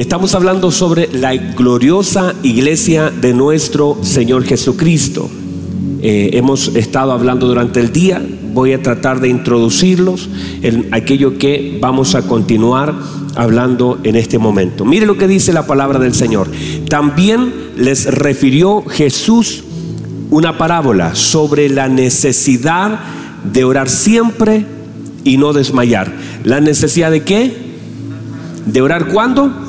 Estamos hablando sobre la gloriosa iglesia de nuestro Señor Jesucristo. Eh, hemos estado hablando durante el día, voy a tratar de introducirlos en aquello que vamos a continuar hablando en este momento. Mire lo que dice la palabra del Señor. También les refirió Jesús una parábola sobre la necesidad de orar siempre y no desmayar. ¿La necesidad de qué? ¿De orar cuándo?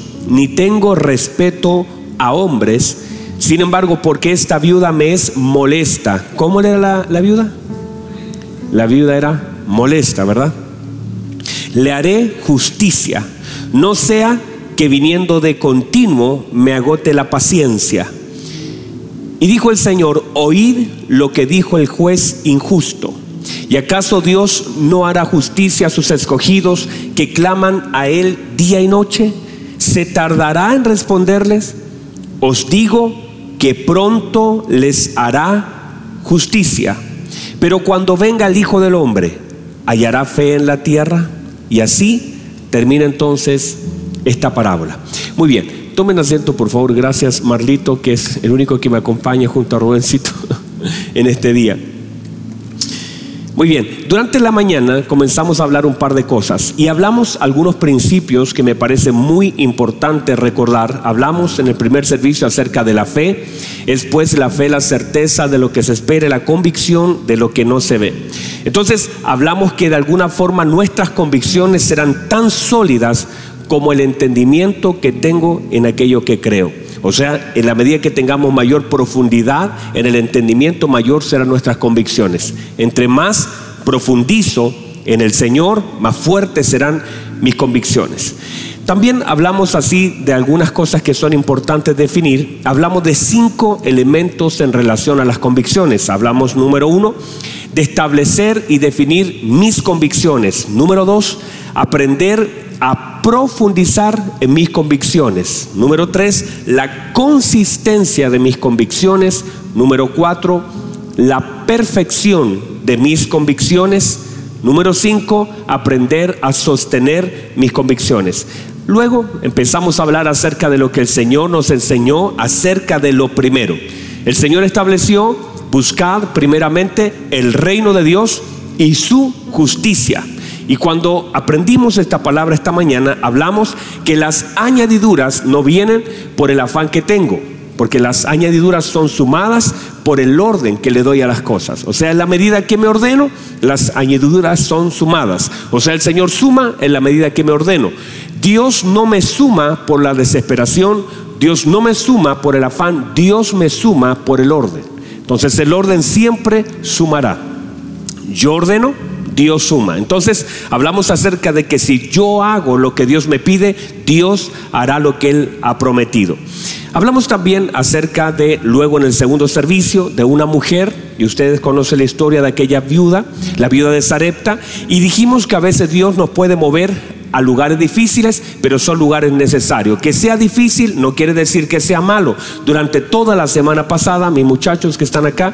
ni tengo respeto a hombres. Sin embargo, porque esta viuda me es molesta. ¿Cómo era la, la viuda? La viuda era molesta, ¿verdad? Le haré justicia, no sea que viniendo de continuo me agote la paciencia. Y dijo el Señor, oíd lo que dijo el juez injusto. ¿Y acaso Dios no hará justicia a sus escogidos que claman a Él día y noche? ¿Se tardará en responderles? Os digo que pronto les hará justicia. Pero cuando venga el Hijo del Hombre, ¿hallará fe en la tierra? Y así termina entonces esta parábola. Muy bien, tomen asiento por favor. Gracias Marlito, que es el único que me acompaña junto a Rubencito en este día. Muy bien, durante la mañana comenzamos a hablar un par de cosas y hablamos algunos principios que me parece muy importante recordar. Hablamos en el primer servicio acerca de la fe, es pues la fe la certeza de lo que se espera, la convicción de lo que no se ve. Entonces hablamos que de alguna forma nuestras convicciones serán tan sólidas como el entendimiento que tengo en aquello que creo. O sea, en la medida que tengamos mayor profundidad en el entendimiento, mayor serán nuestras convicciones. Entre más profundizo en el Señor, más fuertes serán mis convicciones. También hablamos así de algunas cosas que son importantes definir. Hablamos de cinco elementos en relación a las convicciones. Hablamos, número uno, de establecer y definir mis convicciones. Número dos, aprender a profundizar en mis convicciones. Número tres, la consistencia de mis convicciones. Número cuatro, la perfección de mis convicciones. Número cinco, aprender a sostener mis convicciones. Luego empezamos a hablar acerca de lo que el Señor nos enseñó acerca de lo primero. El Señor estableció, buscar primeramente el reino de Dios y su justicia. Y cuando aprendimos esta palabra esta mañana, hablamos que las añadiduras no vienen por el afán que tengo, porque las añadiduras son sumadas por el orden que le doy a las cosas. O sea, en la medida que me ordeno, las añadiduras son sumadas. O sea, el Señor suma en la medida que me ordeno. Dios no me suma por la desesperación, Dios no me suma por el afán, Dios me suma por el orden. Entonces el orden siempre sumará. Yo ordeno, Dios suma. Entonces hablamos acerca de que si yo hago lo que Dios me pide, Dios hará lo que Él ha prometido. Hablamos también acerca de, luego en el segundo servicio, de una mujer, y ustedes conocen la historia de aquella viuda, la viuda de Sarepta, y dijimos que a veces Dios nos puede mover a lugares difíciles, pero son lugares necesarios. Que sea difícil no quiere decir que sea malo. Durante toda la semana pasada, mis muchachos que están acá,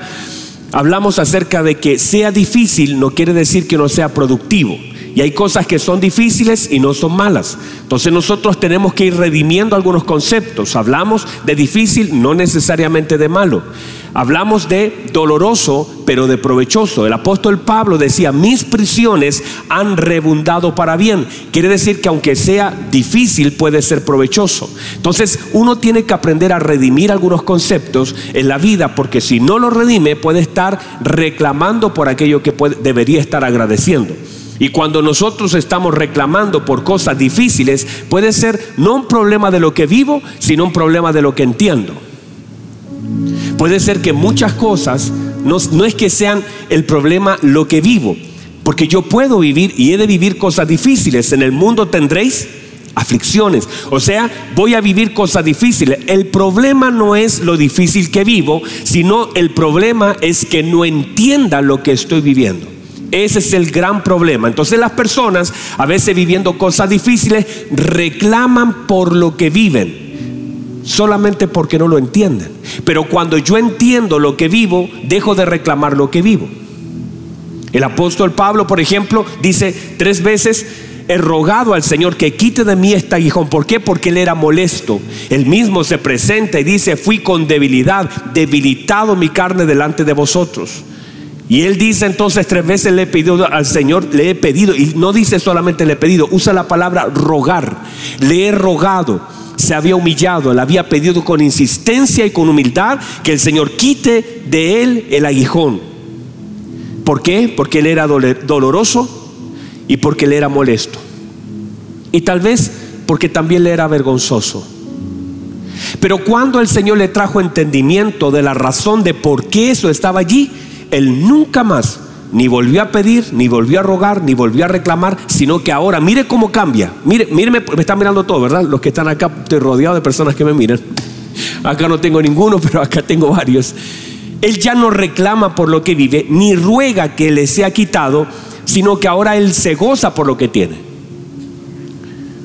hablamos acerca de que sea difícil no quiere decir que no sea productivo. Y hay cosas que son difíciles y no son malas. Entonces nosotros tenemos que ir redimiendo algunos conceptos. Hablamos de difícil, no necesariamente de malo. Hablamos de doloroso, pero de provechoso. El apóstol Pablo decía, mis prisiones han rebundado para bien. Quiere decir que aunque sea difícil, puede ser provechoso. Entonces uno tiene que aprender a redimir algunos conceptos en la vida, porque si no lo redime, puede estar reclamando por aquello que debería estar agradeciendo. Y cuando nosotros estamos reclamando por cosas difíciles, puede ser no un problema de lo que vivo, sino un problema de lo que entiendo. Puede ser que muchas cosas no, es que sean el problema lo que vivo, porque yo puedo vivir y he de vivir cosas difíciles. En el mundo tendréis aflicciones. O sea, voy a vivir cosas difíciles. El problema no es lo difícil que vivo, sino el problema es que no entienda lo que estoy viviendo. Ese es el gran problema. Entonces las personas, a veces viviendo cosas difíciles, reclaman por lo que viven solamente porque no lo entienden. Pero cuando yo entiendo lo que vivo, dejo de reclamar lo que vivo. El apóstol Pablo, por ejemplo, dice tres veces, he rogado al Señor que quite de mí este aguijón. ¿Por qué? Porque él era molesto. Él mismo se presenta y dice, fui con debilidad, debilitado mi carne delante de vosotros. Y él dice entonces tres veces le he pedido al Señor, le he pedido, y no dice solamente le he pedido, usa la palabra rogar, le he rogado se había humillado, le había pedido con insistencia y con humildad que el Señor quite de él el aguijón. ¿Por qué? Porque él era doloroso y porque él era molesto. Y tal vez porque también le era vergonzoso. Pero cuando el Señor le trajo entendimiento de la razón de por qué eso estaba allí, él nunca más ni volvió a pedir, ni volvió a rogar, ni volvió a reclamar, sino que ahora, mire cómo cambia. Mire, mire, me, están mirando todo, ¿verdad? Los que están acá, estoy rodeado de personas que me miran. Acá no tengo ninguno, pero acá tengo varios. Él ya no reclama por lo que vive, ni ruega que le sea quitado, sino que ahora él se goza por lo que tiene.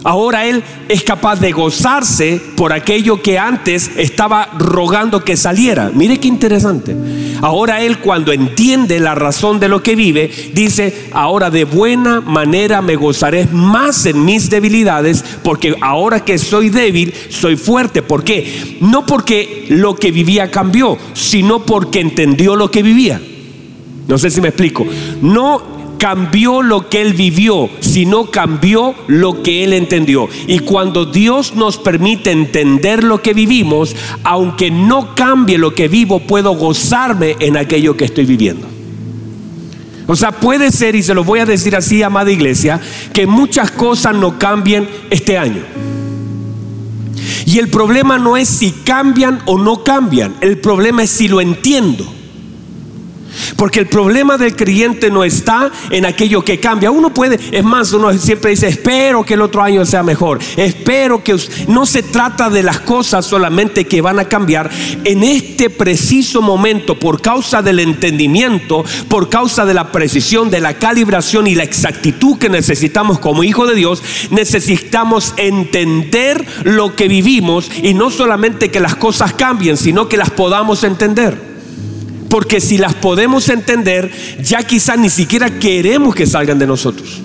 Ahora él es capaz de gozarse por aquello que antes estaba rogando que saliera. Mire qué interesante. Ahora él cuando entiende la razón de lo que vive, dice, ahora de buena manera me gozaré más en mis debilidades, porque ahora que soy débil, soy fuerte. ¿Por qué? No porque lo que vivía cambió, sino porque entendió lo que vivía. No sé si me explico. No cambió lo que él vivió, sino cambió lo que él entendió. Y cuando Dios nos permite entender lo que vivimos, aunque no cambie lo que vivo, puedo gozarme en aquello que estoy viviendo. O sea, puede ser, y se lo voy a decir así, amada iglesia, que muchas cosas no cambien este año. Y el problema no es si cambian o no cambian, el problema es si lo entiendo. Porque el problema del creyente no está en aquello que cambia. Uno puede, es más, uno siempre dice, espero que el otro año sea mejor. Espero que no se trata de las cosas solamente que van a cambiar. En este preciso momento, por causa del entendimiento, por causa de la precisión, de la calibración y la exactitud que necesitamos como hijo de Dios, necesitamos entender lo que vivimos y no solamente que las cosas cambien, sino que las podamos entender. Porque si las podemos entender, ya quizás ni siquiera queremos que salgan de nosotros.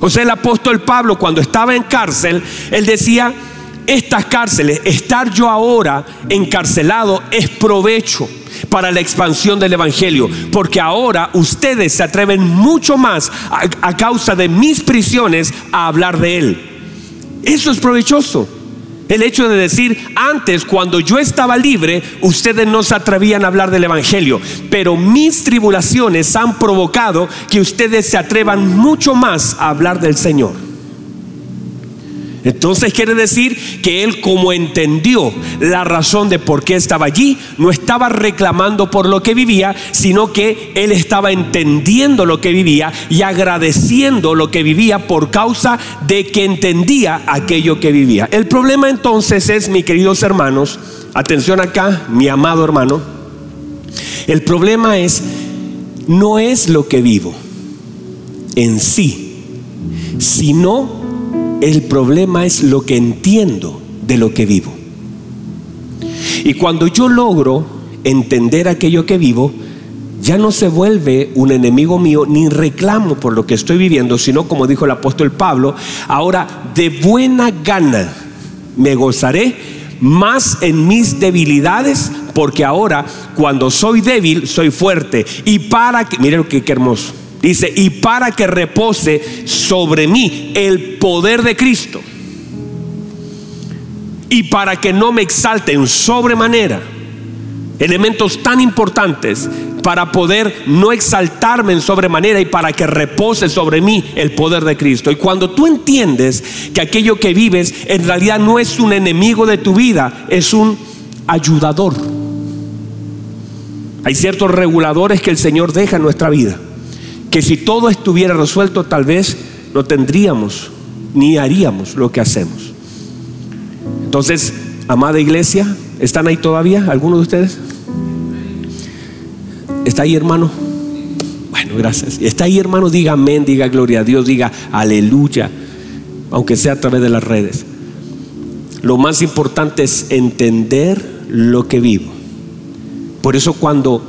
O sea, el apóstol Pablo cuando estaba en cárcel, él decía, estas cárceles, estar yo ahora encarcelado es provecho para la expansión del Evangelio, porque ahora ustedes se atreven mucho más a, a, causa de mis prisiones a hablar de Él. Eso es provechoso. El hecho de decir, antes cuando yo estaba libre, ustedes no se atrevían a hablar del Evangelio, pero mis tribulaciones han provocado que ustedes se atrevan mucho más a hablar del Señor. Entonces quiere decir que él como entendió la razón de por qué estaba allí, no estaba reclamando por lo que vivía, sino que él estaba entendiendo lo que vivía y agradeciendo lo que vivía por causa de que entendía aquello que vivía. El problema entonces es, mis queridos hermanos, atención acá, mi amado hermano, el problema es, no es lo que vivo en sí, sino el problema es lo que entiendo de lo que vivo. Y cuando yo logro entender aquello que vivo, ya no se vuelve un enemigo mío ni reclamo por lo que estoy viviendo, sino como dijo el apóstol Pablo, ahora de buena gana me gozaré más en mis debilidades, porque ahora cuando soy débil soy fuerte. Y para que, miren qué, qué hermoso Dice, y para que repose sobre mí el poder de Cristo. Y para que no me exalte en sobremanera. Elementos tan importantes para poder no exaltarme en sobremanera y para que repose sobre mí el poder de Cristo. Y cuando tú entiendes que aquello que vives en realidad no es un enemigo de tu vida, es un ayudador. Hay ciertos reguladores que el Señor deja en nuestra vida que si todo estuviera resuelto tal vez no tendríamos ni haríamos lo que hacemos. Entonces, amada iglesia, ¿están ahí todavía? ¿Algunos de ustedes? ¿Está ahí, hermano? Bueno, gracias. ¿Está ahí, hermano? Diga amén, diga gloria a Dios, diga aleluya, aunque sea a través de las redes. Lo más importante es entender lo que vivo. Por eso cuando,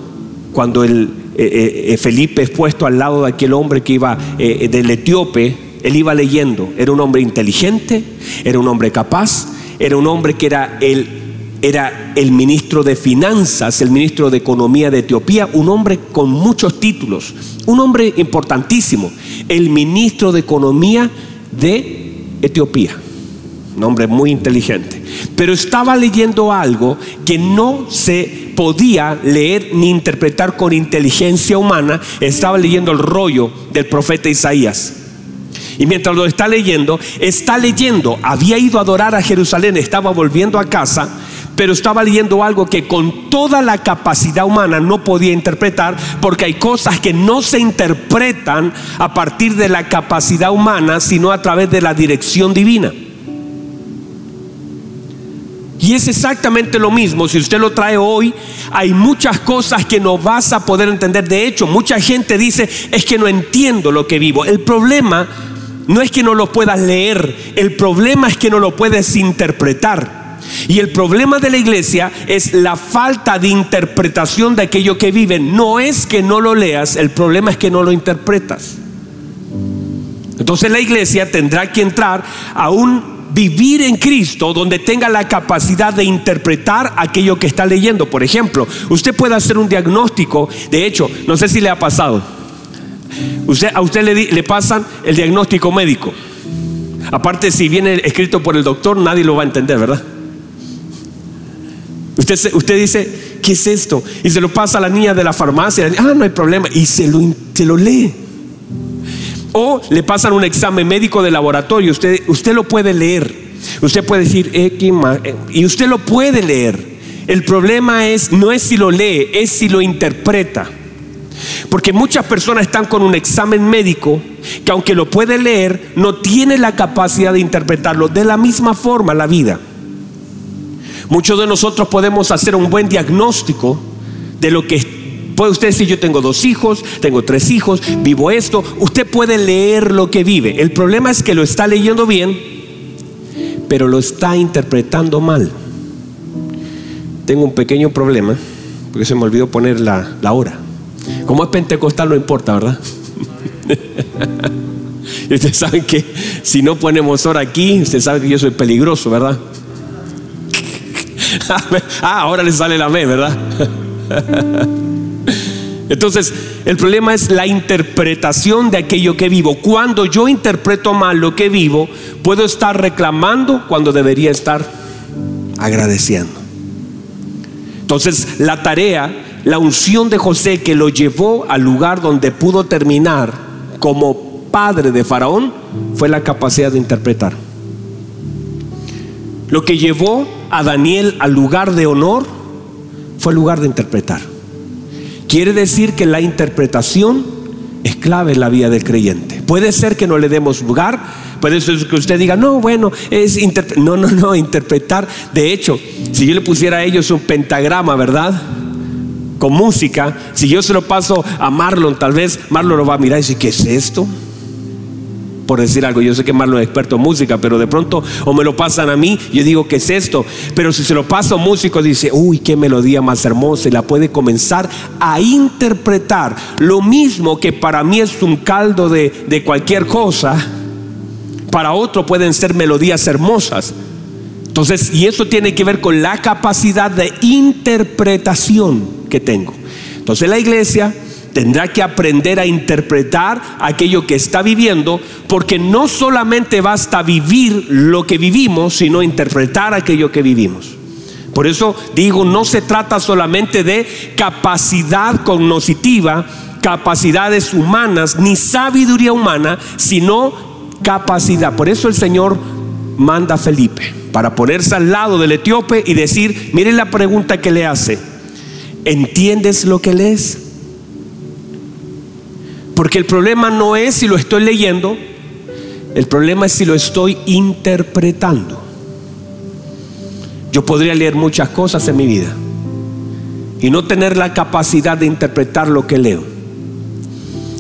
cuando el, eh, eh, Felipe es puesto al lado de aquel hombre que iba eh, del etíope, él iba leyendo. Era un hombre inteligente, era un hombre capaz, era un hombre que era el, era el ministro de finanzas, el ministro de economía de Etiopía, un hombre con muchos títulos, un hombre importantísimo, el ministro de economía de Etiopía, un hombre muy inteligente. Pero estaba leyendo algo que no se podía leer ni interpretar con inteligencia humana, estaba leyendo el rollo del profeta Isaías. Y mientras lo está leyendo, está leyendo, había ido a adorar a Jerusalén, estaba volviendo a casa, pero estaba leyendo algo que con toda la capacidad humana no podía interpretar, porque hay cosas que no se interpretan a partir de la capacidad humana, sino a través de la dirección divina. Y es exactamente lo mismo, si usted lo trae hoy, hay muchas cosas que no vas a poder entender. De hecho, mucha gente dice, es que no entiendo lo que vivo. El problema no es que no lo puedas leer, el problema es que no lo puedes interpretar. Y el problema de la iglesia es la falta de interpretación de aquello que viven. No es que no lo leas, el problema es que no lo interpretas. Entonces la iglesia tendrá que entrar a un vivir en Cristo donde tenga la capacidad de interpretar aquello que está leyendo. Por ejemplo, usted puede hacer un diagnóstico, de hecho, no sé si le ha pasado, a usted le, le pasan el diagnóstico médico. Aparte, si viene escrito por el doctor, nadie lo va a entender, ¿verdad? Usted, usted dice, ¿qué es esto? Y se lo pasa a la niña de la farmacia, ah, no hay problema, y se lo, se lo lee. O le pasan un examen médico de laboratorio, usted, usted lo puede leer. Usted puede decir eh, y usted lo puede leer. El problema es, no es si lo lee, es si lo interpreta. Porque muchas personas están con un examen médico que aunque lo puede leer, no tiene la capacidad de interpretarlo de la misma forma la vida. Muchos de nosotros podemos hacer un buen diagnóstico de lo que puede usted decir, yo tengo dos hijos, tengo tres hijos, vivo esto. Usted puede leer lo que vive. El problema es que lo está leyendo bien, pero lo está interpretando mal. Tengo un pequeño problema, porque se me olvidó poner la, hora. Como es pentecostal no importa, ¿verdad? y ustedes saben que si no ponemos hora aquí, usted sabe que yo soy peligroso, ¿verdad? ah, ahora le sale la B, ¿verdad? Entonces, el problema es la interpretación de aquello que vivo. Cuando yo interpreto mal lo que vivo, puedo estar reclamando cuando debería estar agradeciendo. Entonces, la tarea la unción de José que lo llevó al lugar donde pudo terminar como padre de Faraón fue la capacidad de interpretar. Lo que llevó a Daniel al lugar de honor fue el lugar de interpretar. Quiere decir que la interpretación es clave en la vida del creyente. Puede ser que no le demos lugar, puede ser que usted diga, no, bueno, es no, no, no, interpretar. De hecho, si yo le pusiera a ellos un pentagrama, ¿verdad? con música, si yo se lo paso a Marlon, tal vez Marlon lo va a mirar y decir, ¿qué es esto? Por decir algo, yo sé que Marlon es experto en música, pero de pronto o me lo pasan a mí, yo digo, ¿qué es esto? Pero si se lo paso a un músico, dice, uy, qué melodía más hermosa, y la puede comenzar a interpretar. Lo mismo que para mí es un caldo de, de cualquier cosa, para otro pueden ser melodías hermosas. Entonces, y eso tiene que ver con la capacidad de interpretación que tengo. Entonces la iglesia tendrá que aprender a interpretar aquello que está viviendo, porque no solamente basta vivir lo que vivimos, sino interpretar aquello que vivimos. Por eso digo, no se trata solamente de capacidad cognoscitiva, capacidades humanas, ni sabiduría humana, sino capacidad. Por eso el Señor manda a Felipe para ponerse al lado del etíope y decir, miren la pregunta que le hace. ¿Entiendes lo que lees? Porque el problema no es si lo estoy leyendo, El problema es si lo estoy interpretando. Yo podría leer muchas cosas en mi vida y no tener la capacidad de interpretar lo que leo.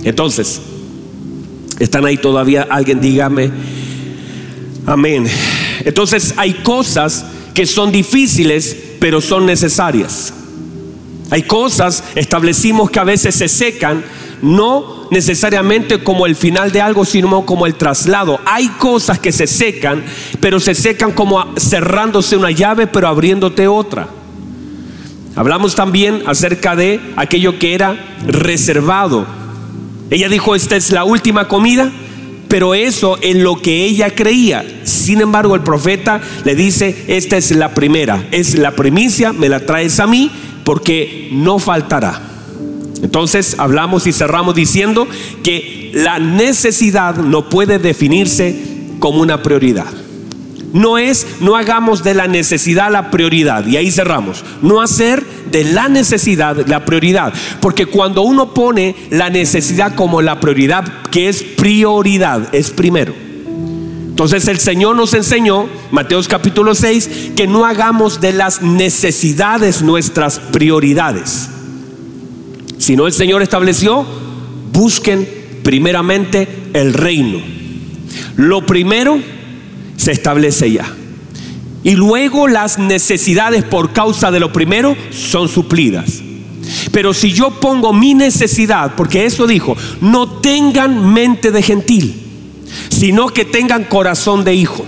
Entonces, ¿están ahí todavía? Alguien dígame, amén. Entonces hay cosas que son difíciles, pero son necesarias. Hay cosas, establecimos que a veces se secan, no necesariamente como el final de algo, sino como el traslado. Hay cosas que se secan, pero se secan como cerrándose una llave, pero abriéndote otra. Hablamos también acerca de aquello que era reservado. Ella dijo, esta es la última comida, pero eso en lo que ella creía. Sin embargo, el profeta le dice, esta es la primera, es la primicia, me la traes a mí, porque no faltará. Entonces hablamos y cerramos diciendo que la necesidad no puede definirse como una prioridad. No es, no hagamos de la necesidad la prioridad. Y ahí cerramos. No hacer de la necesidad la prioridad. Porque cuando uno pone la necesidad como la prioridad, que es prioridad, es primero. Entonces el Señor nos enseñó, Mateos capítulo 6, que no hagamos de las necesidades nuestras prioridades. Si no el Señor estableció, busquen primeramente el reino. Lo primero se establece ya. Y luego las necesidades por causa de lo primero son suplidas. Pero si yo pongo mi necesidad, porque eso dijo, no tengan mente de gentil, sino que tengan corazón de hijo.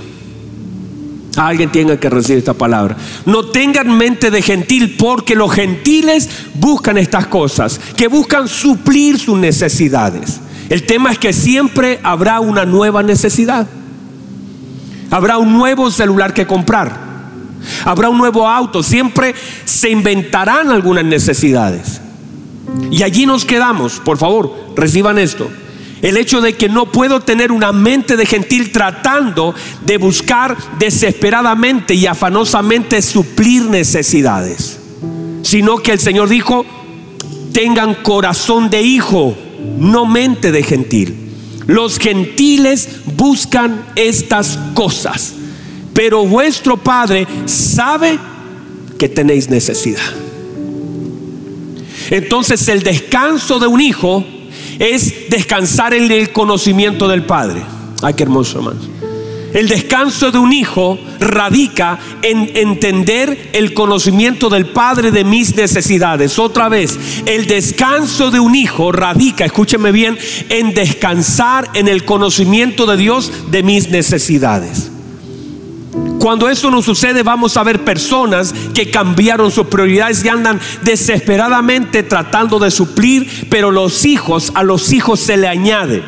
Alguien tiene que recibir esta palabra. No tengan mente de gentil porque los gentiles buscan estas cosas, que buscan suplir sus necesidades. El tema es que siempre habrá una nueva necesidad. Habrá un nuevo celular que comprar. Habrá un nuevo auto. Siempre se inventarán algunas necesidades. Y allí nos quedamos. Por favor, reciban esto. El hecho de que no puedo tener una mente de gentil tratando de buscar desesperadamente y afanosamente suplir necesidades. Sino que el Señor dijo, tengan corazón de hijo, no mente de gentil. Los gentiles buscan estas cosas, pero vuestro Padre sabe que tenéis necesidad. Entonces el descanso de un hijo es descansar en el conocimiento del Padre. Ay, qué hermoso, hermanos. El descanso de un hijo radica en entender el conocimiento del Padre de mis necesidades. Otra vez, el descanso de un hijo radica, escúcheme bien, en descansar en el conocimiento de Dios de mis necesidades. Cuando eso no sucede, vamos a ver personas que cambiaron sus prioridades y andan desesperadamente tratando de suplir, pero los hijos, a los hijos se le añade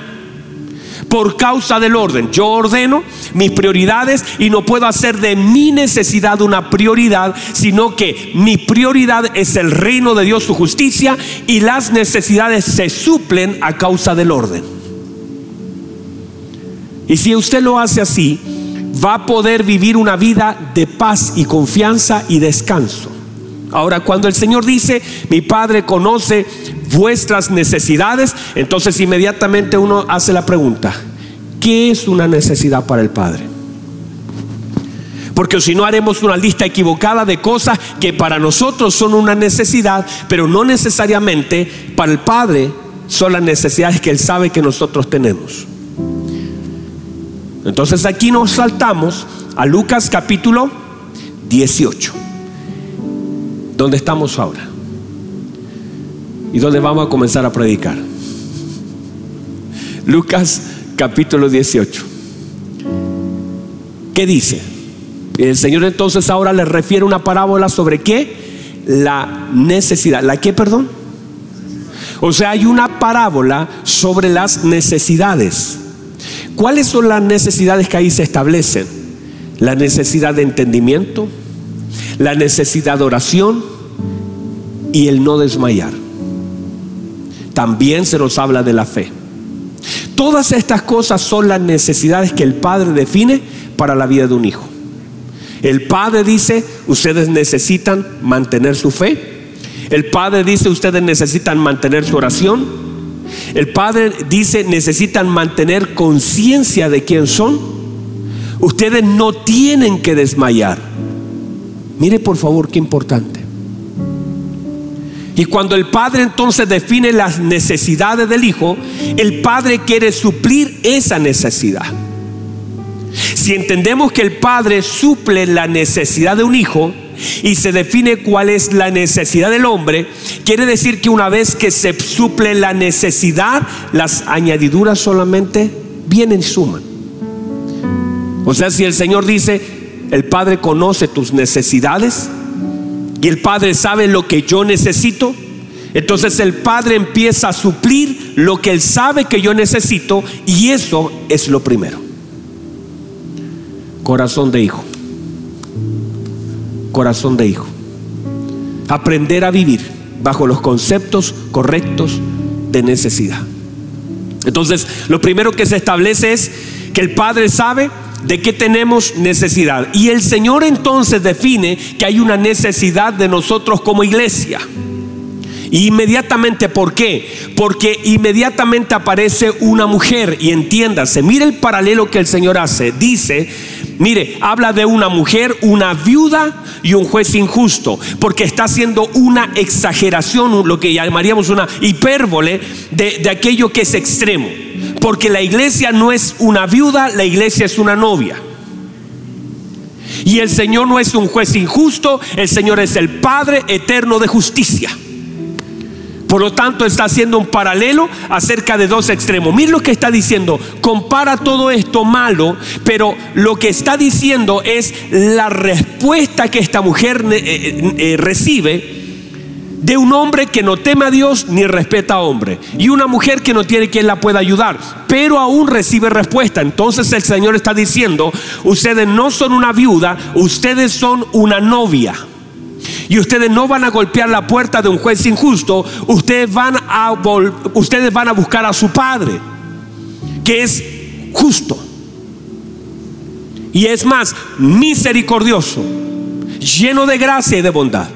por causa del orden. Yo ordeno mis prioridades y no puedo hacer de mi necesidad una prioridad, sino que mi prioridad es el reino de Dios, su justicia, y las necesidades se suplen a causa del orden. Y si usted lo hace así, va a poder vivir una vida de paz y confianza y descanso. Ahora, cuando el Señor dice, mi Padre conoce vuestras necesidades, entonces inmediatamente uno hace la pregunta, ¿qué es una necesidad para el Padre? Porque si no haremos una lista equivocada de cosas que para nosotros son una necesidad, pero no necesariamente para el Padre son las necesidades que Él sabe que nosotros tenemos. Entonces aquí nos saltamos a Lucas capítulo 18. ¿Dónde estamos ahora? y donde vamos a comenzar a predicar. Lucas capítulo 18. ¿Qué dice? El Señor entonces ahora le refiere una parábola sobre qué? La necesidad. ¿La qué, perdón? O sea, hay una parábola sobre las necesidades. ¿Cuáles son las necesidades que ahí se establecen? La necesidad de entendimiento, la necesidad de oración y el no desmayar también se nos habla de la fe. Todas estas cosas son las necesidades que el Padre define para la vida de un hijo. El Padre dice, ustedes necesitan mantener su fe. El Padre dice, ustedes necesitan mantener su oración. El Padre dice, necesitan mantener conciencia de quién son. Ustedes no tienen que desmayar. Mire por favor qué importante. Y cuando el Padre entonces define las necesidades del Hijo, el Padre quiere suplir esa necesidad. Si entendemos que el Padre suple la necesidad de un hijo y se define cuál es la necesidad del hombre, quiere decir que una vez que se suple la necesidad, las añadiduras solamente vienen y suman. O sea, si el Señor dice, el Padre conoce tus necesidades y el Padre sabe lo que yo necesito, entonces el Padre empieza a suplir lo que Él sabe que yo necesito y eso es lo primero corazón de hijo. Corazón de hijo. Aprender a vivir bajo los conceptos correctos de necesidad. Entonces, lo primero que se establece es que el Padre sabe de qué tenemos necesidad. Y el Señor entonces define que hay una necesidad de nosotros como iglesia. Y inmediatamente, ¿por qué? Porque inmediatamente aparece una mujer. Y entiéndase, mire el paralelo que el Señor hace. Dice, Mire, habla de una mujer, una viuda y un juez injusto, porque está haciendo una exageración, lo que llamaríamos una hipérbole de, de aquello que es extremo. Porque la iglesia no es una viuda, la iglesia es una novia. Y el Señor no es un juez injusto, el Señor es el Padre eterno de justicia. Por lo tanto, está haciendo un paralelo acerca de dos extremos. Mira lo que está diciendo. Compara todo esto malo, pero lo que está diciendo es la respuesta que esta mujer eh, eh, eh, recibe de un hombre que no teme a Dios ni respeta a hombre. Y una mujer que no tiene quien la pueda ayudar, pero aún recibe respuesta. Entonces el Señor está diciendo, ustedes no son una viuda, ustedes son una novia. Y ustedes no van a golpear la puerta de un juez injusto, ustedes van a, ustedes van a buscar a su Padre, que es justo. Y es más, misericordioso, lleno de gracia y de bondad.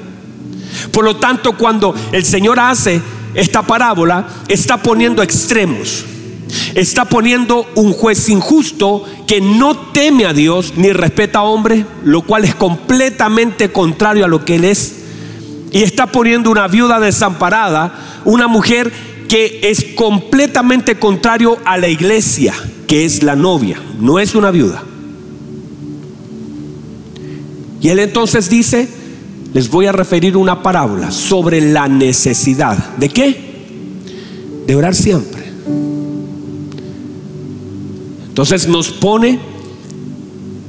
Por lo tanto, cuando el Señor hace esta parábola, está poniendo extremos está poniendo un juez injusto que no teme a Dios ni respeta a hombre, lo cual es completamente contrario a lo que él es. Y está poniendo una viuda desamparada, una mujer que es completamente contrario a la iglesia, que es la novia, no es una viuda. Y él entonces dice, les voy a referir una parábola sobre la necesidad. ¿De qué? De orar siempre. Entonces nos pone,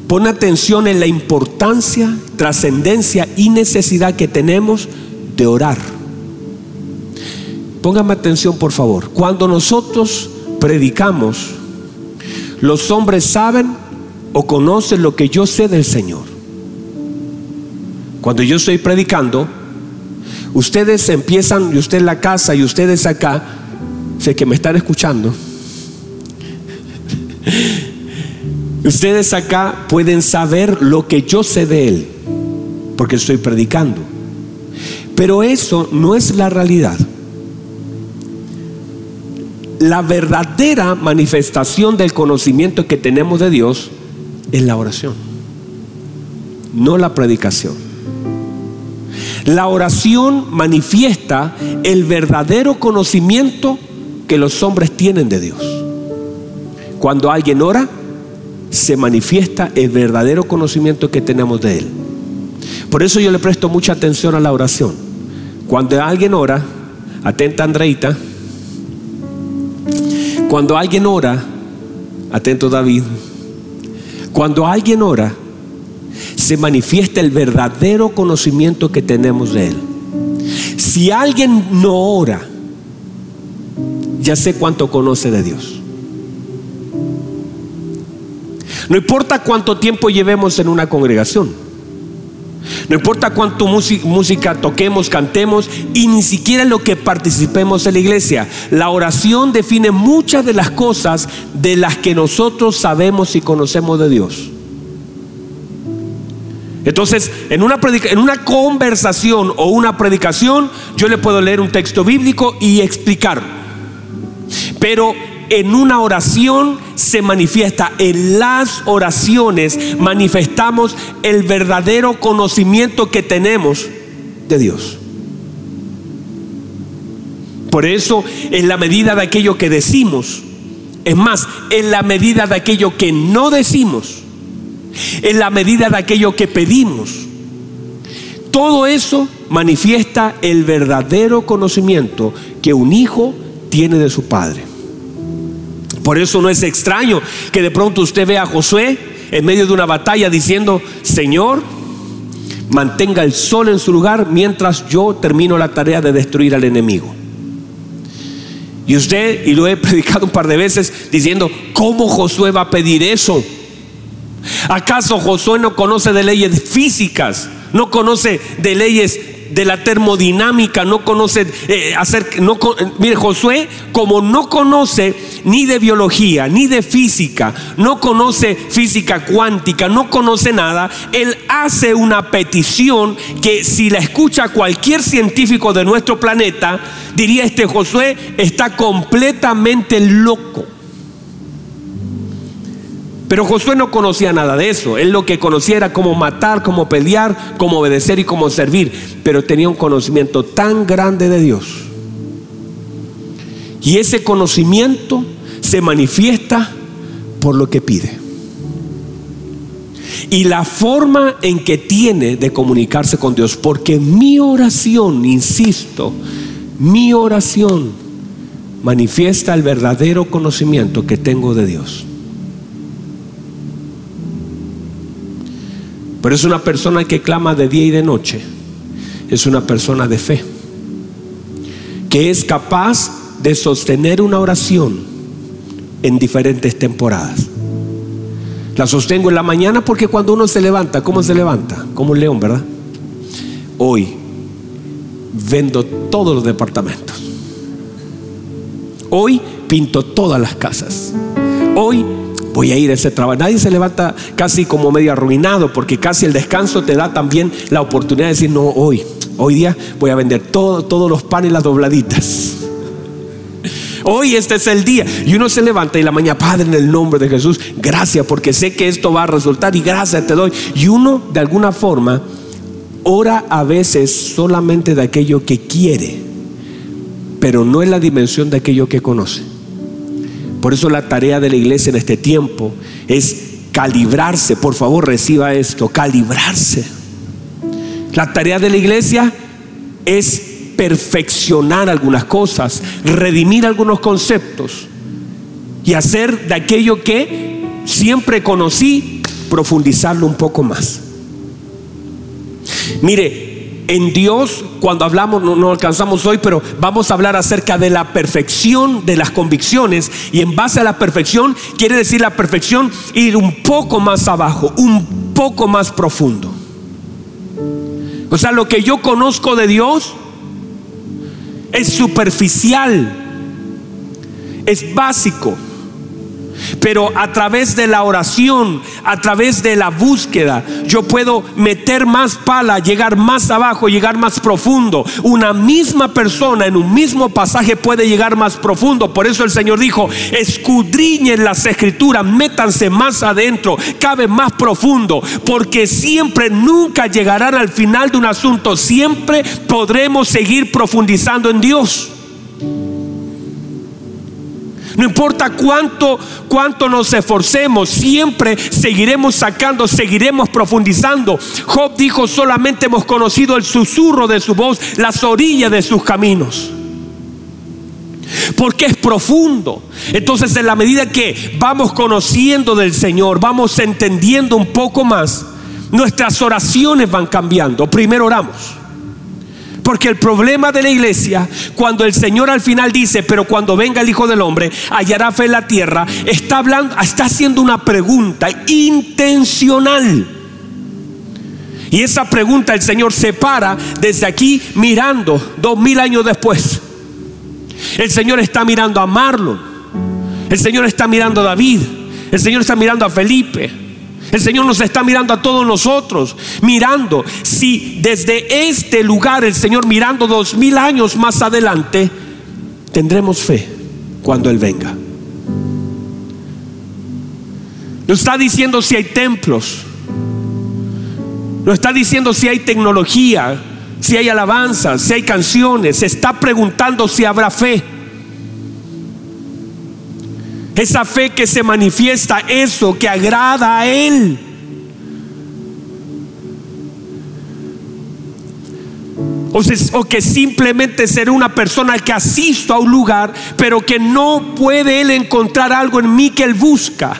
pone atención en la importancia, trascendencia y necesidad que tenemos de orar. Póngame atención por favor. Cuando nosotros predicamos, los hombres saben o conocen lo que yo sé del Señor. Cuando yo estoy predicando, ustedes empiezan, y usted en la casa y ustedes acá, sé que me están escuchando Ustedes acá pueden saber lo que yo sé de Él, porque estoy predicando. Pero eso no es la realidad. La verdadera manifestación del conocimiento que tenemos de Dios es la oración, no la predicación. La oración manifiesta el verdadero conocimiento que los hombres tienen de Dios. Cuando alguien ora, se manifiesta el verdadero conocimiento que tenemos de Él. Por eso yo le presto mucha atención a la oración. Cuando alguien ora, atenta Andreita, cuando alguien ora, atento David, cuando alguien ora, se manifiesta el verdadero conocimiento que tenemos de Él. Si alguien no ora, ya sé cuánto conoce de Dios. No importa cuánto tiempo llevemos en una congregación. No importa cuánto música toquemos, cantemos y ni siquiera lo que participemos en la iglesia. La oración define muchas de las cosas de las que nosotros sabemos y conocemos de Dios. Entonces, en una, en una conversación o una predicación, yo le puedo leer un texto bíblico y explicar. Pero en una oración se manifiesta, en las oraciones manifestamos el verdadero conocimiento que tenemos de Dios. Por eso, en la medida de aquello que decimos, es más, en la medida de aquello que no decimos, en la medida de aquello que pedimos, todo eso manifiesta el verdadero conocimiento que un hijo tiene de su padre. Por eso no es extraño que de pronto usted vea a Josué en medio de una batalla diciendo, Señor, mantenga el sol en su lugar mientras yo termino la tarea de destruir al enemigo. Y usted, y lo he predicado un par de veces, diciendo, ¿cómo Josué va a pedir eso? ¿Acaso Josué no conoce de leyes físicas? ¿No conoce de leyes de la termodinámica, no conoce eh, hacer, no, mire, Josué, como no conoce ni de biología, ni de física, no conoce física cuántica, no conoce nada, él hace una petición que si la escucha cualquier científico de nuestro planeta, diría este Josué está completamente loco. Pero Josué no conocía nada de eso. Él lo que conocía era cómo matar, cómo pelear, cómo obedecer y cómo servir. Pero tenía un conocimiento tan grande de Dios. Y ese conocimiento se manifiesta por lo que pide. Y la forma en que tiene de comunicarse con Dios. Porque mi oración, insisto, mi oración manifiesta el verdadero conocimiento que tengo de Dios. Pero es una persona que clama de día y de noche. Es una persona de fe. Que es capaz de sostener una oración en diferentes temporadas. La sostengo en la mañana porque cuando uno se levanta, ¿cómo se levanta? Como un león, ¿verdad? Hoy vendo todos los departamentos. Hoy pinto todas las casas. Hoy voy a ir a ese trabajo. Nadie se levanta casi como medio arruinado porque casi el descanso te da también la oportunidad de decir, no, hoy, hoy día voy a vender todos los panes las dobladitas. Hoy este es el día. Y uno se levanta y la mañana, Padre, en el nombre de Jesús, gracias porque sé que esto va a resultar y gracias te doy. Y uno, de alguna forma, ora a veces solamente de aquello que quiere, pero no en la dimensión de aquello que conoce. Por eso la tarea de la iglesia en este tiempo es calibrarse. Por favor, reciba esto, calibrarse. La tarea de la iglesia es perfeccionar algunas cosas, redimir algunos conceptos y hacer de aquello que siempre conocí, profundizarlo un poco más. Mire, en Dios, cuando hablamos, no, alcanzamos hoy, pero vamos a hablar acerca de la perfección de las convicciones. Y en base a la perfección, quiere decir la perfección ir un poco más abajo, un poco más profundo. O sea, lo que yo conozco de Dios es superficial, es básico. Pero a través de la oración, a través de la búsqueda, yo puedo meter más pala, llegar más abajo, llegar más profundo. Una misma persona en un mismo pasaje puede llegar más profundo. Por eso el Señor dijo, escudriñen las escrituras, métanse más adentro, cabe más profundo, porque siempre, nunca llegarán al final de un asunto, siempre podremos seguir profundizando en Dios. No importa cuánto, cuánto nos esforcemos, siempre seguiremos sacando, seguiremos profundizando. Job dijo, solamente hemos conocido el susurro de su voz, las orillas de sus caminos. Porque es profundo. Entonces en la medida que vamos conociendo del Señor, vamos entendiendo un poco más, nuestras oraciones van cambiando. Primero oramos. Porque el problema de la iglesia, cuando el Señor al final dice, pero cuando venga el Hijo del Hombre, hallará fe en la tierra, está hablando, está haciendo una pregunta intencional. Y esa pregunta el Señor se para desde aquí mirando dos mil años después. El Señor está mirando a Marlon. El Señor está mirando a David. El Señor está mirando a Felipe. El Señor nos está mirando a todos nosotros, mirando si desde este lugar el Señor mirando dos mil años más adelante tendremos fe. cuando Él venga. No está diciendo si hay templos. No está diciendo si hay tecnología, si hay alabanza, si hay canciones. Se está preguntando si habrá fe. Esa fe que se manifiesta, eso que agrada a Él. O, que simplemente ser una persona que asisto a un lugar, pero que no puede Él encontrar algo en mí que Él busca.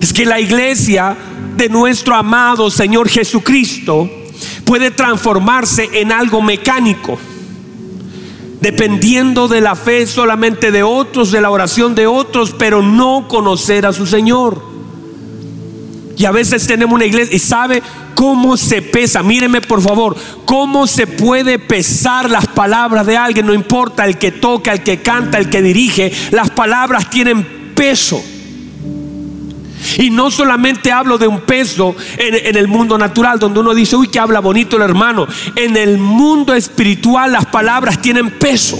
Es que la iglesia de nuestro amado Señor Jesucristo puede transformarse en algo mecánico dependiendo de la fe solamente de otros, de la oración de otros, pero no conocer a su Señor. Y a veces tenemos una iglesia y sabe cómo se pesa. Míreme por favor, cómo se puede pesar las palabras de alguien. No importa el que toca, el que canta, el que dirige. Las palabras tienen peso. Y no solamente hablo de un peso en, el mundo natural, donde uno dice, uy, que habla bonito el hermano. En el mundo espiritual las palabras tienen peso.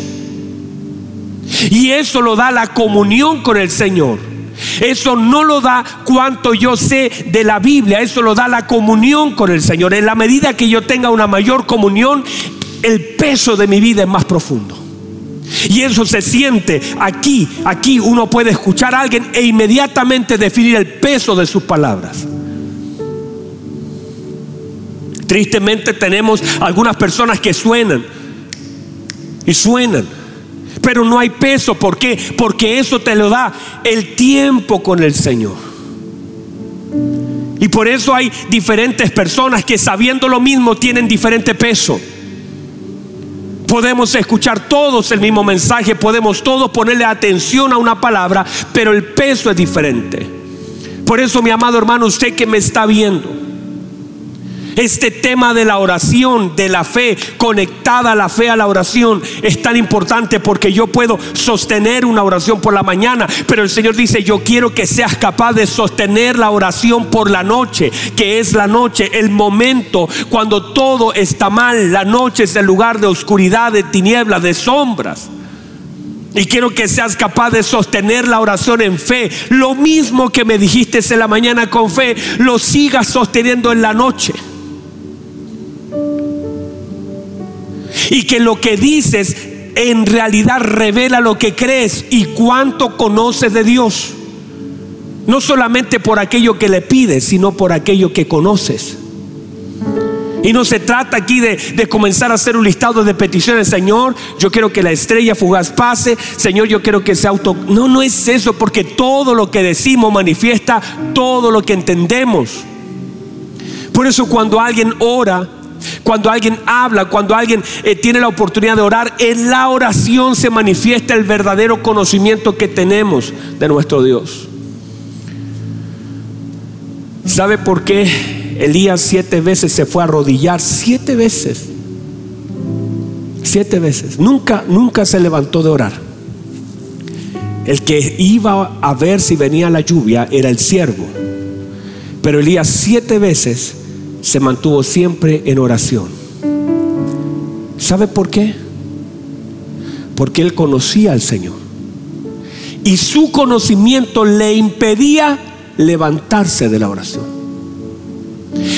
Y eso lo da la comunión con el Señor. Eso no lo da cuanto yo sé de la Biblia, eso lo da la comunión con el Señor. En la medida que yo tenga una mayor comunión, el peso de mi vida es más profundo. Y eso se siente aquí, aquí uno puede escuchar a alguien e inmediatamente definir el peso de sus palabras. Tristemente tenemos algunas personas que suenan y suenan, pero no hay peso. ¿Por qué? Porque eso te lo da el tiempo con el Señor. Y por eso hay diferentes personas que sabiendo lo mismo tienen diferente peso. Podemos escuchar todos el mismo mensaje, podemos todos ponerle atención a una palabra, pero el peso es diferente. Por eso, mi amado hermano, usted que me está viendo, este tema de la oración, de la fe, conectada la fe a la oración, es tan importante porque yo puedo sostener una oración por la mañana, pero el Señor dice, yo quiero que seas capaz de sostener la oración por la noche, que es la noche, el momento cuando todo está mal. La noche es el lugar de oscuridad, de tinieblas, de sombras. Y quiero que seas capaz de sostener la oración en fe. Lo mismo que me dijiste en la mañana con fe, lo sigas sosteniendo en la noche. Y que lo que dices en realidad revela lo que crees y cuánto conoces de Dios. No solamente por aquello que le pides, sino por aquello que conoces. Y no se trata aquí de, de, comenzar a hacer un listado de peticiones. Señor, yo quiero que la estrella fugaz pase. Señor, yo quiero que sea auto... No, no es eso, porque todo lo que decimos manifiesta todo lo que entendemos. Por eso cuando alguien ora, cuando alguien habla, cuando alguien eh, tiene la oportunidad de orar, en la oración se manifiesta el verdadero conocimiento que tenemos de nuestro Dios. ¿Sabe por qué Elías siete veces se fue a arrodillar? Siete veces. Siete veces. Nunca, nunca se levantó de orar. El que iba a ver si venía la lluvia era el siervo. Pero Elías siete veces se mantuvo siempre en oración. ¿Sabe por qué? Porque él conocía al Señor. Y su conocimiento le impedía levantarse de la oración.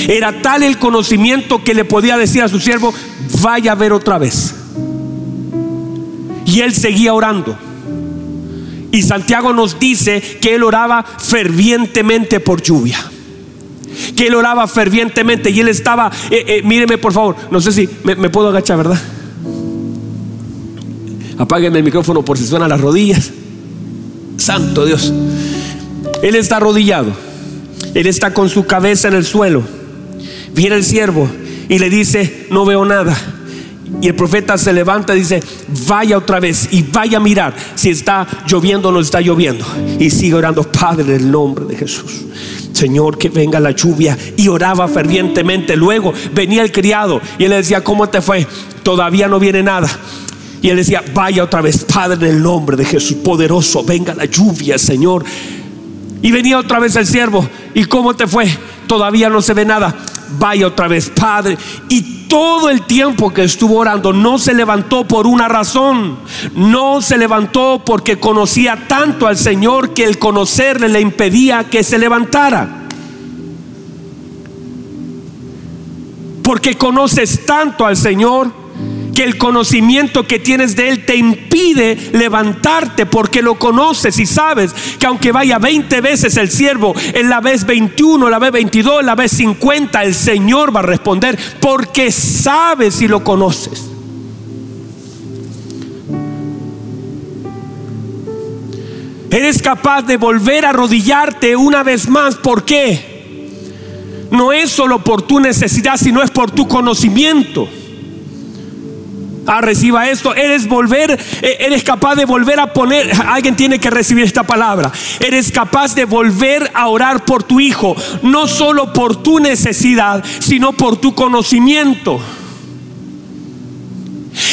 Era tal el conocimiento que le podía decir a su siervo, vaya a ver otra vez. Y él seguía orando. Y Santiago nos dice que él oraba fervientemente por lluvia que él oraba fervientemente y él estaba, eh, eh, míreme por favor, no sé si me, puedo agachar, ¿verdad? Apáguenme el micrófono por si suenan las rodillas. Santo Dios. Él está arrodillado. Él está con su cabeza en el suelo. Viene el siervo y le dice, no veo nada. Y el profeta se levanta y dice, vaya otra vez y vaya a mirar si está lloviendo o no está lloviendo. Y sigue orando, Padre, en el nombre de Jesús. Señor, que venga la lluvia. Y oraba fervientemente. Luego venía el criado y él le decía, ¿cómo te fue? Todavía no viene nada. Y él decía, vaya otra vez, Padre, en el nombre de Jesús poderoso, venga la lluvia, Señor. Y venía otra vez el siervo. ¿Y cómo te fue? Todavía no se ve nada. Vaya otra vez, Padre. Y todo el tiempo que estuvo orando no se levantó por una razón. No se levantó porque conocía tanto al Señor que el conocerle le impedía que se levantara. Porque conoces tanto al Señor que el conocimiento que tienes de Él te impide levantarte porque lo conoces y sabes que aunque vaya 20 veces el siervo, en la vez 21, la vez 22, la vez 50, el Señor va a responder porque sabes y lo conoces. Eres capaz de volver a arrodillarte una vez más. ¿Por qué? No es solo por tu necesidad, sino es por tu conocimiento. Ah, reciba esto. Eres eh, eres capaz de volver a poner. Alguien tiene que recibir esta palabra. Eres capaz de volver a orar por tu hijo, no solo por tu necesidad, sino por tu conocimiento.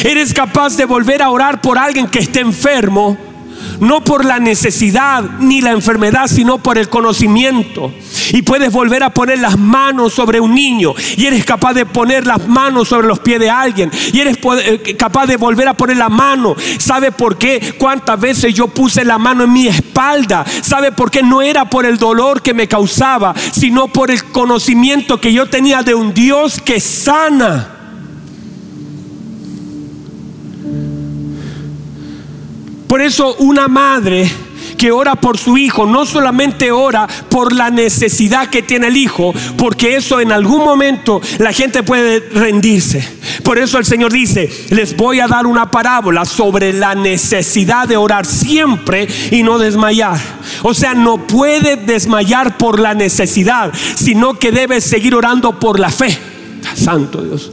Eres capaz de volver a orar por alguien que esté enfermo no por la necesidad ni la enfermedad, sino por el conocimiento. Y puedes volver a poner las manos sobre un niño y eres capaz de poner las manos sobre los pies de alguien y eres eh, capaz de volver a poner la mano. ¿Sabe por qué? ¿Cuántas veces yo puse la mano en mi espalda? ¿Sabe por qué? No era por el dolor que me causaba, sino por el conocimiento que yo tenía de un Dios que sana. Por eso una madre que ora por su hijo no solamente ora por la necesidad que tiene el hijo, porque eso en algún momento la gente puede rendirse. Por eso el Señor dice, les voy a dar una parábola sobre la necesidad de orar siempre y no desmayar. O sea, no puede desmayar por la necesidad, sino que debe seguir orando por la fe. Santo Dios.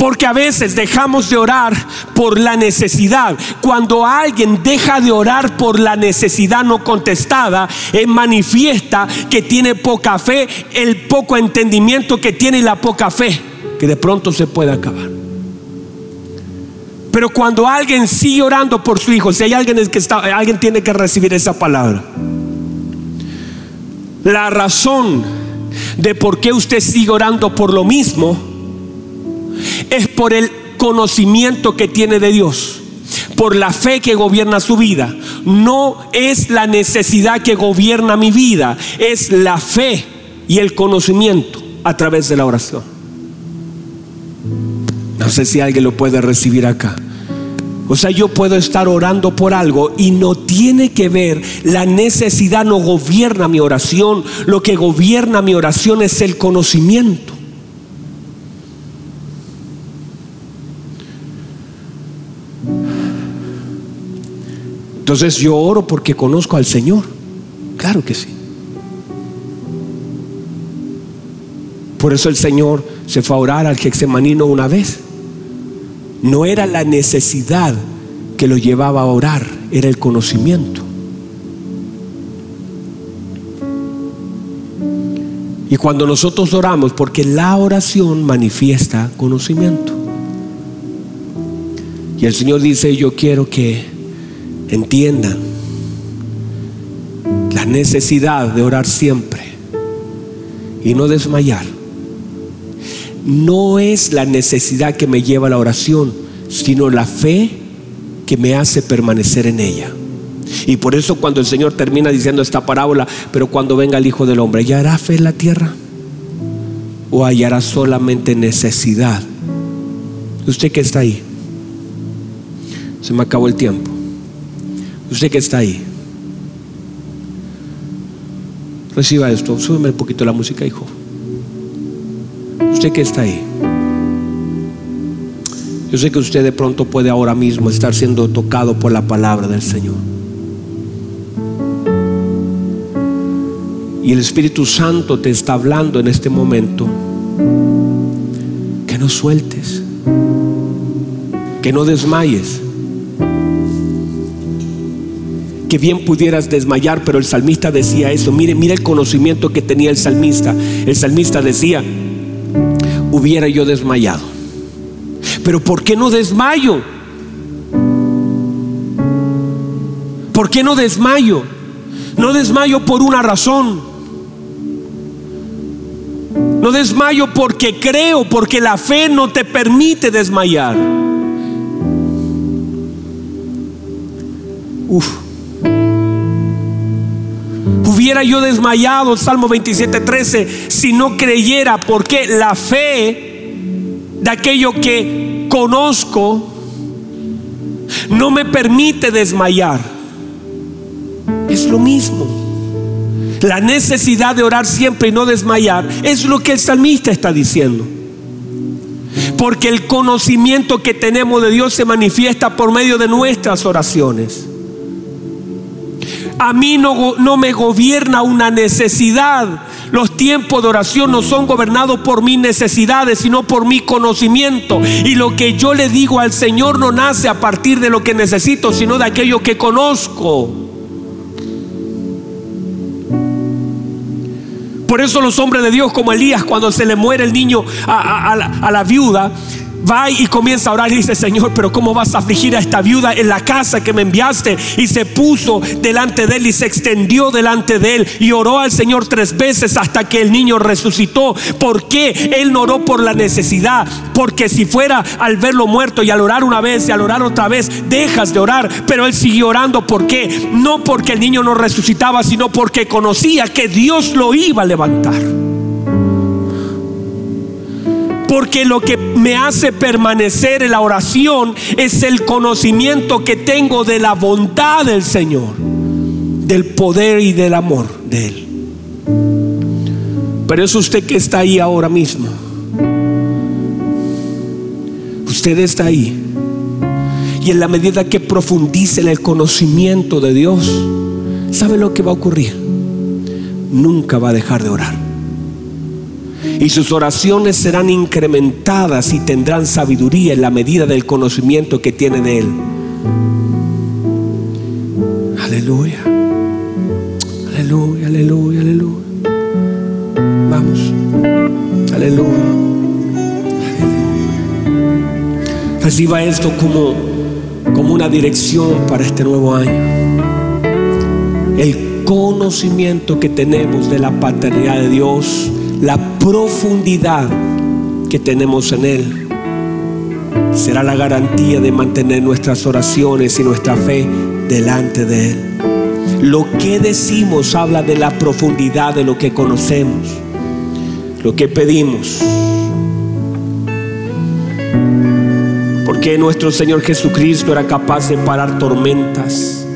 Porque a veces dejamos de orar por la necesidad. Cuando alguien deja de orar por la necesidad no contestada, es manifiesta que tiene poca fe, el poco entendimiento que tiene la poca fe, que de pronto se puede acabar. Pero cuando alguien sigue orando por su hijo, si hay alguien que está, alguien tiene que recibir esa palabra. La razón de por qué usted sigue orando por lo mismo es por el conocimiento que tiene de Dios, por la fe que gobierna su vida. No es la necesidad que gobierna mi vida, es la fe y el conocimiento a través de la oración. No sé si alguien lo puede recibir acá. O sea, yo puedo estar orando por algo y no tiene que ver, la necesidad no gobierna mi oración, lo que gobierna mi oración es el conocimiento. Entonces yo oro porque conozco al Señor. Claro que sí. Por eso el Señor se fue a orar al Gexemanino una vez. No era la necesidad que lo llevaba a orar, era el conocimiento. Y cuando nosotros oramos, porque la oración manifiesta conocimiento. Y el Señor dice, yo quiero que entiendan la necesidad de orar siempre y no desmayar. No es la necesidad que me lleva a la oración, sino la fe que me hace permanecer en ella. Y por eso cuando el Señor termina diciendo esta parábola, pero cuando venga el Hijo del Hombre, ¿hallará fe en la tierra? ¿O hallará solamente necesidad? Usted que está ahí, se me acabó el tiempo. Usted que está ahí. Reciba esto. Súbeme un poquito la música, hijo. Usted que está ahí. Yo sé que usted de pronto puede ahora mismo estar siendo tocado por la palabra del Señor. Y el Espíritu Santo te está hablando en este momento. Que no sueltes. Que no desmayes que bien pudieras desmayar, pero el salmista decía eso. Mire, mire el conocimiento que tenía el salmista. El salmista decía, hubiera yo desmayado. Pero ¿por qué no desmayo? ¿Por qué no desmayo? No desmayo por una razón. No desmayo porque creo, porque la fe no te permite desmayar. Uf. Yo desmayado, Salmo 27, 13, si no creyera, porque la fe de aquello que conozco no me permite desmayar. Es lo mismo. La necesidad de orar siempre y no desmayar es lo que el salmista está diciendo. Porque el conocimiento que tenemos de Dios se manifiesta por medio de nuestras oraciones. A mí no, no me gobierna una necesidad. Los tiempos de oración no son gobernados por mis necesidades, sino por mi conocimiento. Y lo que yo le digo al Señor no nace a partir de lo que necesito, sino de aquello que conozco. Por eso los hombres de Dios como Elías, cuando se le muere el niño a, a la viuda, va y comienza a orar y dice, Señor, pero ¿cómo vas a afligir a esta viuda en la casa que me enviaste? Y se puso delante de él y se extendió delante de él y oró al Señor tres veces hasta que el niño resucitó. ¿Por qué? Él no oró por la necesidad, porque si fuera al verlo muerto y al orar una vez y al orar otra vez, dejas de orar, pero él siguió orando. ¿Por qué? No porque el niño no resucitaba, sino porque conocía que Dios lo iba a levantar. Porque lo que me hace permanecer en la oración es el conocimiento que tengo de la bondad del Señor, del poder y del amor de Él. Pero es usted que está ahí ahora mismo. Usted está ahí. Y en la medida que profundice en el conocimiento de Dios, ¿sabe lo que va a ocurrir? Nunca va a dejar de orar y sus oraciones serán incrementadas y tendrán sabiduría en la medida del conocimiento que tiene de Él. Aleluya. Aleluya, aleluya, aleluya. Vamos. Aleluya. Reciba esto como, como una dirección para este nuevo año. El conocimiento que tenemos de la paternidad de Dios la profundidad que tenemos en Él será la garantía de mantener nuestras oraciones y nuestra fe delante de Él. Lo que decimos habla de la profundidad de lo que conocemos, lo que pedimos. Porque nuestro Señor Jesucristo era capaz de parar tormentas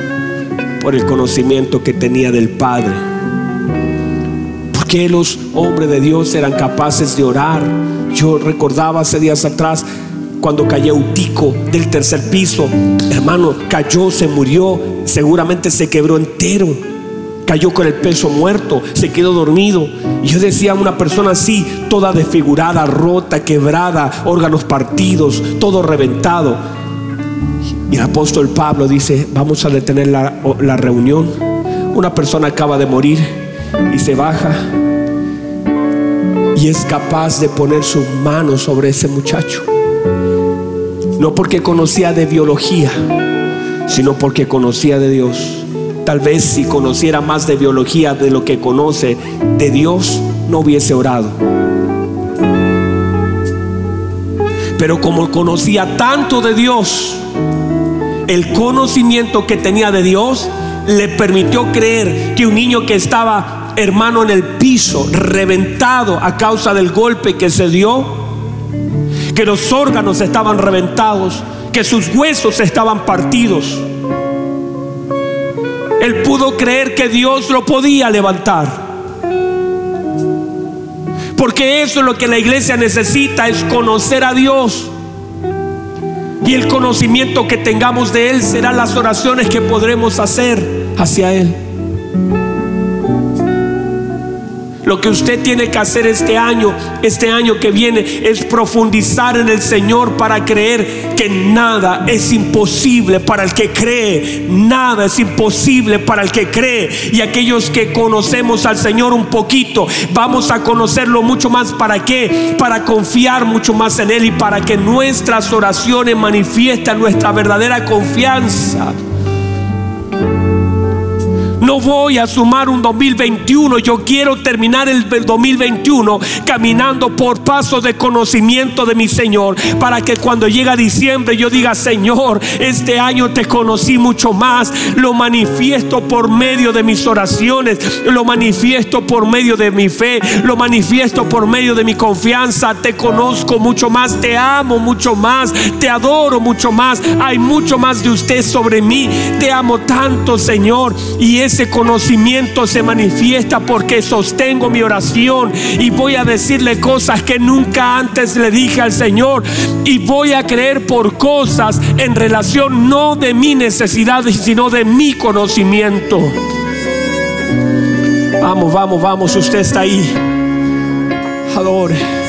por el conocimiento que tenía del Padre que los hombres de Dios eran capaces de orar. Yo recordaba hace días atrás cuando cayó tico del tercer piso, hermano, cayó, se murió, seguramente se quebró entero, cayó con el peso muerto, se quedó dormido. Y yo decía una persona así, toda desfigurada, rota, quebrada, órganos partidos, todo reventado. Y el apóstol Pablo dice, vamos a detener la, la reunión. Una persona acaba de morir y se baja y es capaz de poner su mano sobre ese muchacho. No porque conocía de biología, sino porque conocía de Dios. Tal vez si conociera más de biología de lo que conoce de Dios, no hubiese orado. Pero como conocía tanto de Dios, el conocimiento que tenía de Dios le permitió creer que un niño que estaba hermano en el piso, reventado a causa del golpe que se dio, que los órganos estaban reventados, que sus huesos estaban partidos. Él pudo creer que Dios lo podía levantar. Porque eso es lo que la iglesia necesita, es conocer a Dios. Y el conocimiento que tengamos de Él serán las oraciones que podremos hacer hacia Él. Lo que usted tiene que hacer este año, este año que viene, es profundizar en el Señor para creer que nada es imposible para el que cree. Nada es imposible para el que cree. Y aquellos que conocemos al Señor un poquito, vamos a conocerlo mucho más. ¿Para qué? Para confiar mucho más en Él y para que nuestras oraciones manifiesten nuestra verdadera confianza. No voy a sumar un 2021. Yo quiero terminar el 2021 caminando por pasos de conocimiento de mi Señor. Para que cuando llega diciembre yo diga, Señor, este año te conocí mucho más. Lo manifiesto por medio de mis oraciones. Lo manifiesto por medio de mi fe. Lo manifiesto por medio de mi confianza. Te conozco mucho más. Te amo mucho más. Te adoro mucho más. Hay mucho más de usted sobre mí. Te amo tanto, Señor. Y ese conocimiento se manifiesta porque sostengo mi oración y voy a decirle cosas que nunca antes le dije al Señor. Y voy a creer por cosas en relación no de mi necesidad, sino de mi conocimiento. Vamos, vamos, vamos. Usted está ahí. Adore.